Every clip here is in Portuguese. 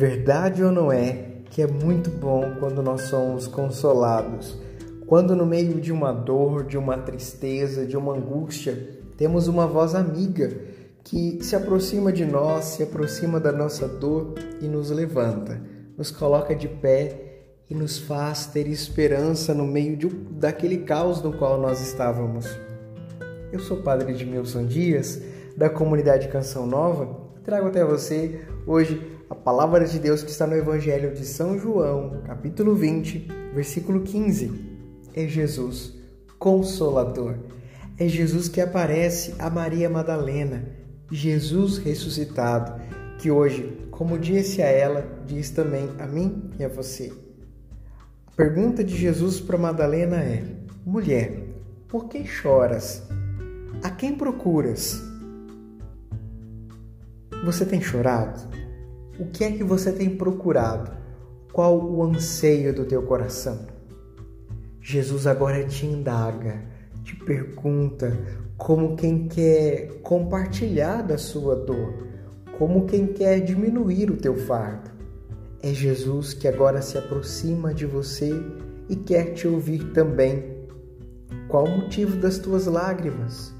Verdade ou não é que é muito bom quando nós somos consolados? Quando no meio de uma dor, de uma tristeza, de uma angústia, temos uma voz amiga que se aproxima de nós, se aproxima da nossa dor e nos levanta, nos coloca de pé e nos faz ter esperança no meio de, daquele caos no qual nós estávamos. Eu sou o Padre Edmilson Dias, da comunidade Canção Nova, trago até você hoje a palavra de Deus que está no Evangelho de São João, capítulo 20, versículo 15. É Jesus, Consolador. É Jesus que aparece a Maria Madalena, Jesus ressuscitado, que hoje, como disse a ela, diz também a mim e a você. A pergunta de Jesus para Madalena é: Mulher, por que choras? A quem procuras? Você tem chorado? O que é que você tem procurado? Qual o anseio do teu coração? Jesus agora te indaga, te pergunta, como quem quer compartilhar da sua dor, como quem quer diminuir o teu fardo. É Jesus que agora se aproxima de você e quer te ouvir também. Qual o motivo das tuas lágrimas?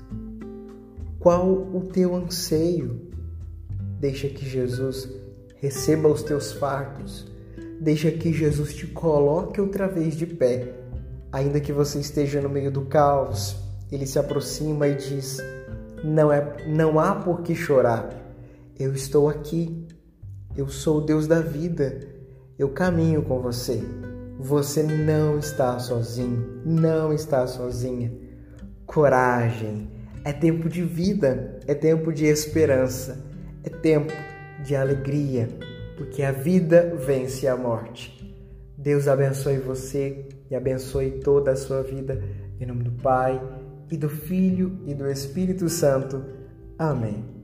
Qual o teu anseio? Deixa que Jesus receba os teus fardos. Deixa que Jesus te coloque outra vez de pé. Ainda que você esteja no meio do caos, ele se aproxima e diz: Não é, não há por que chorar. Eu estou aqui. Eu sou o Deus da vida. Eu caminho com você. Você não está sozinho, não está sozinha. Coragem. É tempo de vida, é tempo de esperança, é tempo de alegria, porque a vida vence a morte. Deus abençoe você e abençoe toda a sua vida. Em nome do Pai, e do Filho e do Espírito Santo. Amém.